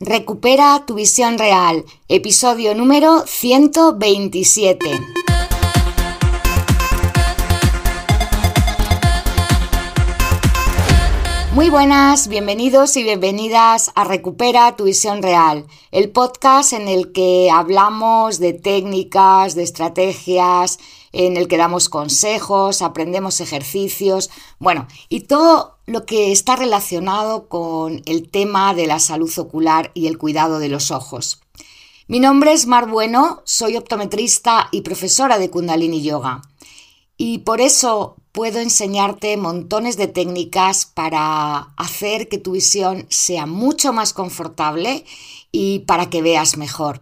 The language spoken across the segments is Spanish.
Recupera tu visión real, episodio número 127. Muy buenas, bienvenidos y bienvenidas a Recupera tu visión real, el podcast en el que hablamos de técnicas, de estrategias, en el que damos consejos, aprendemos ejercicios, bueno, y todo lo que está relacionado con el tema de la salud ocular y el cuidado de los ojos. Mi nombre es Mar Bueno, soy optometrista y profesora de Kundalini Yoga. Y por eso puedo enseñarte montones de técnicas para hacer que tu visión sea mucho más confortable y para que veas mejor.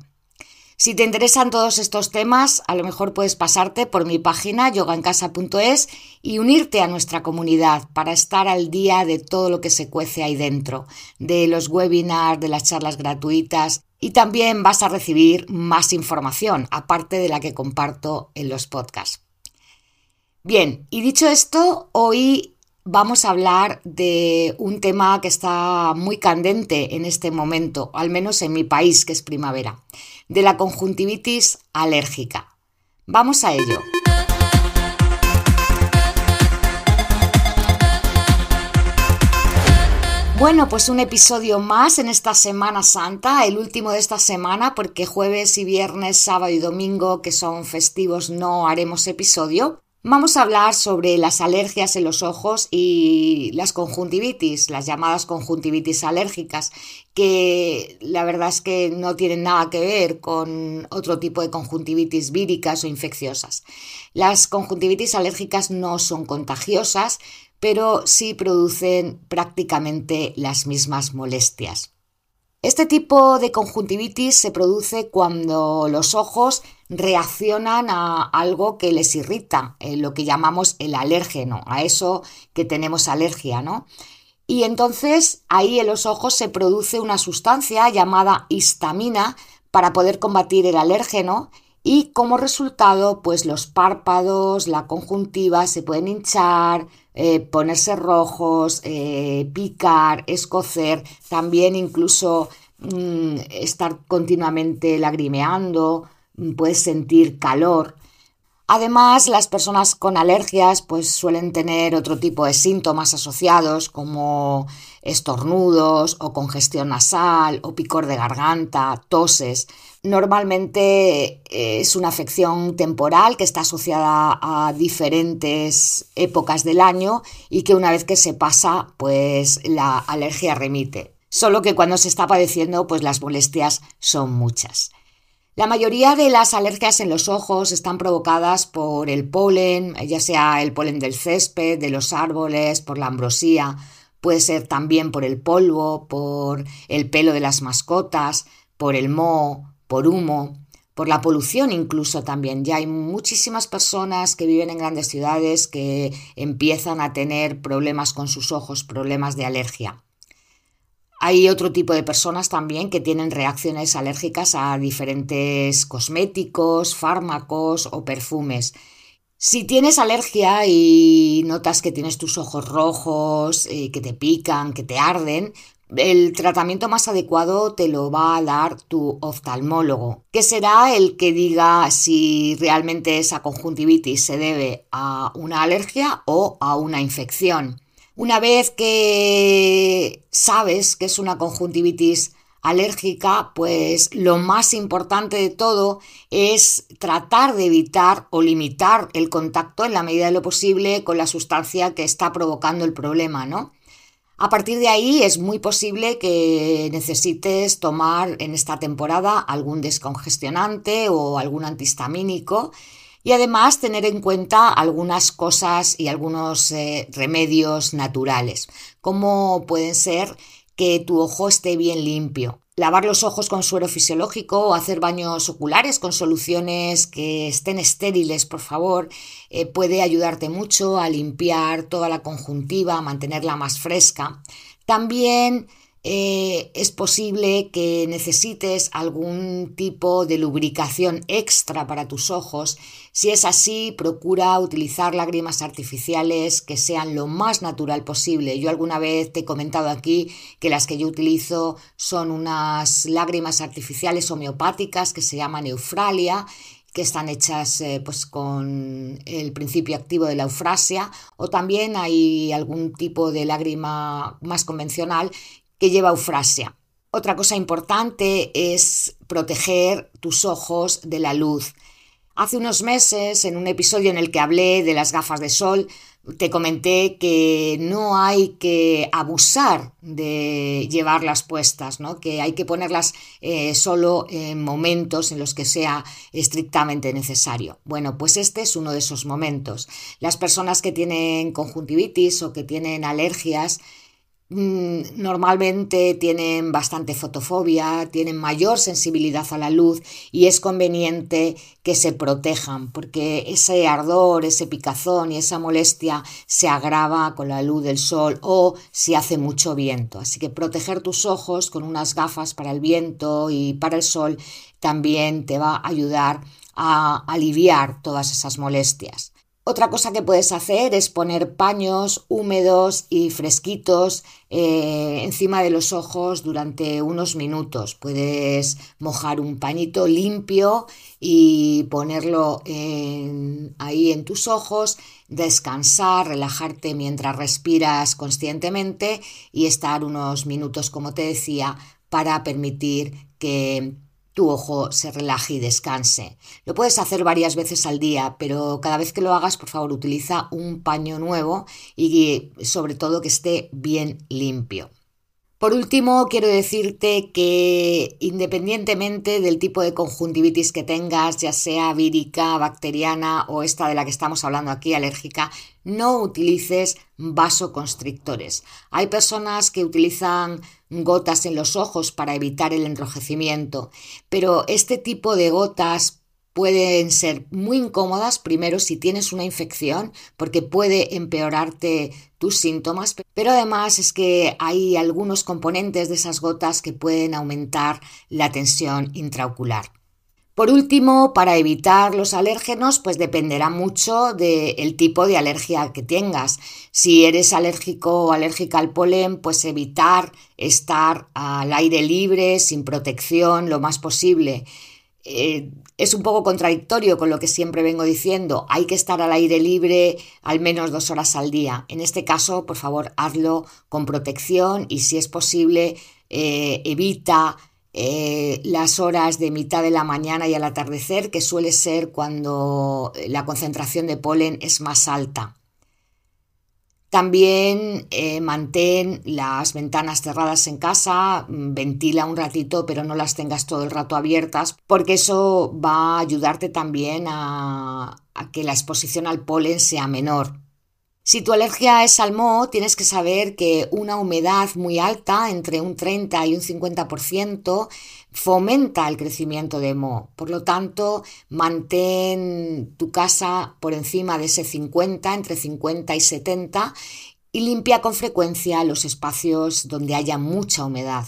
Si te interesan todos estos temas, a lo mejor puedes pasarte por mi página yogaencasa.es y unirte a nuestra comunidad para estar al día de todo lo que se cuece ahí dentro, de los webinars, de las charlas gratuitas y también vas a recibir más información, aparte de la que comparto en los podcasts. Bien, y dicho esto, hoy vamos a hablar de un tema que está muy candente en este momento, al menos en mi país, que es primavera, de la conjuntivitis alérgica. Vamos a ello. Bueno, pues un episodio más en esta Semana Santa, el último de esta semana, porque jueves y viernes, sábado y domingo, que son festivos, no haremos episodio. Vamos a hablar sobre las alergias en los ojos y las conjuntivitis, las llamadas conjuntivitis alérgicas, que la verdad es que no tienen nada que ver con otro tipo de conjuntivitis víricas o infecciosas. Las conjuntivitis alérgicas no son contagiosas, pero sí producen prácticamente las mismas molestias. Este tipo de conjuntivitis se produce cuando los ojos reaccionan a algo que les irrita, eh, lo que llamamos el alérgeno, a eso que tenemos alergia, ¿no? Y entonces ahí en los ojos se produce una sustancia llamada histamina para poder combatir el alérgeno y como resultado pues los párpados, la conjuntiva se pueden hinchar, eh, ponerse rojos, eh, picar, escocer, también incluso mm, estar continuamente lagrimeando, puedes sentir calor. Además, las personas con alergias pues suelen tener otro tipo de síntomas asociados como estornudos o congestión nasal o picor de garganta, toses. Normalmente eh, es una afección temporal que está asociada a diferentes épocas del año y que una vez que se pasa, pues la alergia remite. Solo que cuando se está padeciendo, pues las molestias son muchas. La mayoría de las alergias en los ojos están provocadas por el polen, ya sea el polen del césped, de los árboles, por la ambrosía, puede ser también por el polvo, por el pelo de las mascotas, por el moho, por humo, por la polución incluso también. Ya hay muchísimas personas que viven en grandes ciudades que empiezan a tener problemas con sus ojos, problemas de alergia. Hay otro tipo de personas también que tienen reacciones alérgicas a diferentes cosméticos, fármacos o perfumes. Si tienes alergia y notas que tienes tus ojos rojos, eh, que te pican, que te arden, el tratamiento más adecuado te lo va a dar tu oftalmólogo, que será el que diga si realmente esa conjuntivitis se debe a una alergia o a una infección. Una vez que sabes que es una conjuntivitis alérgica, pues lo más importante de todo es tratar de evitar o limitar el contacto en la medida de lo posible con la sustancia que está provocando el problema, ¿no? A partir de ahí es muy posible que necesites tomar en esta temporada algún descongestionante o algún antihistamínico y además tener en cuenta algunas cosas y algunos eh, remedios naturales, como pueden ser que tu ojo esté bien limpio, lavar los ojos con suero fisiológico o hacer baños oculares con soluciones que estén estériles, por favor, eh, puede ayudarte mucho a limpiar toda la conjuntiva, a mantenerla más fresca. También eh, es posible que necesites algún tipo de lubricación extra para tus ojos. Si es así, procura utilizar lágrimas artificiales que sean lo más natural posible. Yo alguna vez te he comentado aquí que las que yo utilizo son unas lágrimas artificiales homeopáticas que se llaman Eufralia que están hechas eh, pues con el principio activo de la eufrasia o también hay algún tipo de lágrima más convencional que lleva eufrasia. Otra cosa importante es proteger tus ojos de la luz. Hace unos meses, en un episodio en el que hablé de las gafas de sol, te comenté que no hay que abusar de llevarlas puestas, ¿no? que hay que ponerlas eh, solo en momentos en los que sea estrictamente necesario. Bueno, pues este es uno de esos momentos. Las personas que tienen conjuntivitis o que tienen alergias normalmente tienen bastante fotofobia, tienen mayor sensibilidad a la luz y es conveniente que se protejan porque ese ardor, ese picazón y esa molestia se agrava con la luz del sol o si hace mucho viento. Así que proteger tus ojos con unas gafas para el viento y para el sol también te va a ayudar a aliviar todas esas molestias. Otra cosa que puedes hacer es poner paños húmedos y fresquitos eh, encima de los ojos durante unos minutos. Puedes mojar un pañito limpio y ponerlo ahí en tus ojos, descansar, relajarte mientras respiras conscientemente y estar unos minutos, como te decía, para permitir que tu ojo se relaje y descanse. Lo puedes hacer varias veces al día, pero cada vez que lo hagas, por favor, utiliza un paño nuevo y sobre todo que esté bien limpio. Por último, quiero decirte que independientemente del tipo de conjuntivitis que tengas, ya sea vírica, bacteriana o esta de la que estamos hablando aquí, alérgica, no utilices vasoconstrictores. Hay personas que utilizan gotas en los ojos para evitar el enrojecimiento, pero este tipo de gotas pueden ser muy incómodas, primero si tienes una infección, porque puede empeorarte tus síntomas, pero además es que hay algunos componentes de esas gotas que pueden aumentar la tensión intraocular. Por último, para evitar los alérgenos, pues dependerá mucho del tipo de alergia que tengas. Si eres alérgico o alérgica al polen, pues evitar estar al aire libre, sin protección, lo más posible. Eh, es un poco contradictorio con lo que siempre vengo diciendo. Hay que estar al aire libre al menos dos horas al día. En este caso, por favor, hazlo con protección y si es posible, eh, evita eh, las horas de mitad de la mañana y al atardecer, que suele ser cuando la concentración de polen es más alta. También eh, mantén las ventanas cerradas en casa, mm, ventila un ratito, pero no las tengas todo el rato abiertas, porque eso va a ayudarte también a que la exposición al polen sea menor. Si tu alergia es al moho, tienes que saber que una humedad muy alta, entre un 30 y un 50%, fomenta el crecimiento de moho. Por lo tanto, mantén tu casa por encima de ese 50, entre 50 y 70, y limpia con frecuencia los espacios donde haya mucha humedad.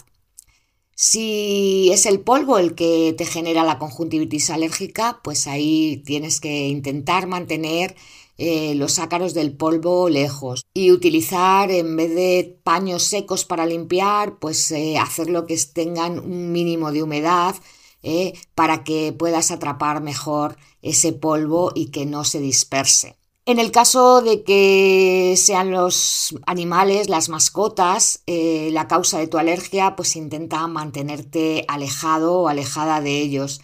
Si es el polvo el que te genera la conjuntivitis alérgica, pues ahí tienes que intentar mantener eh, los ácaros del polvo lejos y utilizar en vez de paños secos para limpiar, pues eh, hacerlo que tengan un mínimo de humedad eh, para que puedas atrapar mejor ese polvo y que no se disperse. En el caso de que sean los animales, las mascotas, la causa de tu alergia, pues intenta mantenerte alejado o alejada de ellos.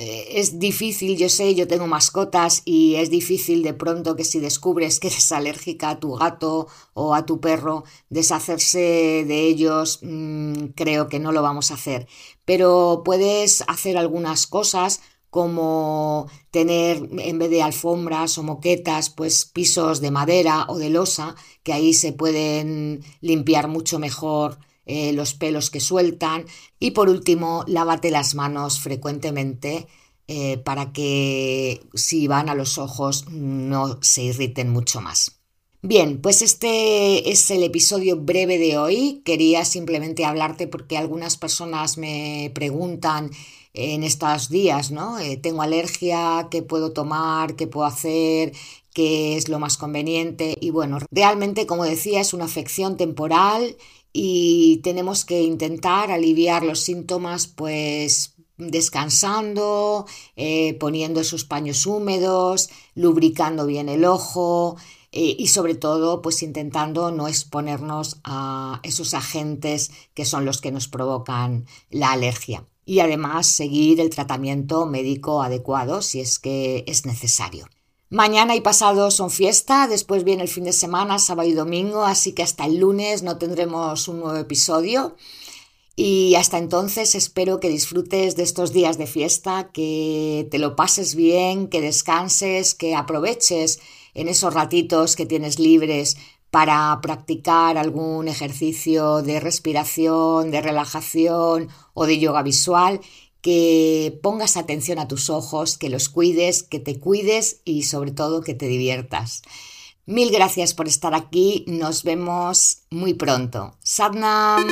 Eh, es difícil, yo sé, yo tengo mascotas y es difícil de pronto que si descubres que eres alérgica a tu gato o a tu perro, deshacerse de ellos, mm, creo que no lo vamos a hacer. Pero puedes hacer algunas cosas como tener en vez de alfombras o moquetas, pues pisos de madera o de losa, que ahí se pueden limpiar mucho mejor eh, los pelos que sueltan y por último lávate las manos frecuentemente eh, para que si van a los ojos no se irriten mucho más. Bien, pues este es el episodio breve de hoy. Quería simplemente hablarte porque algunas personas me preguntan en estos días, ¿no? Eh, tengo alergia, ¿qué puedo tomar? ¿Qué puedo hacer? ¿Qué es lo más conveniente? Y bueno, realmente, como decía, es una afección temporal y tenemos que intentar aliviar los síntomas, pues descansando, eh, poniendo esos paños húmedos, lubricando bien el ojo, eh, y sobre todo pues intentando no exponernos a esos agentes que son los que nos provocan la alergia y además seguir el tratamiento médico adecuado si es que es necesario. Mañana y pasado son fiesta, después viene el fin de semana, sábado y domingo, así que hasta el lunes no tendremos un nuevo episodio. Y hasta entonces espero que disfrutes de estos días de fiesta, que te lo pases bien, que descanses, que aproveches en esos ratitos que tienes libres para practicar algún ejercicio de respiración, de relajación o de yoga visual, que pongas atención a tus ojos, que los cuides, que te cuides y sobre todo que te diviertas. Mil gracias por estar aquí, nos vemos muy pronto. Sadnam.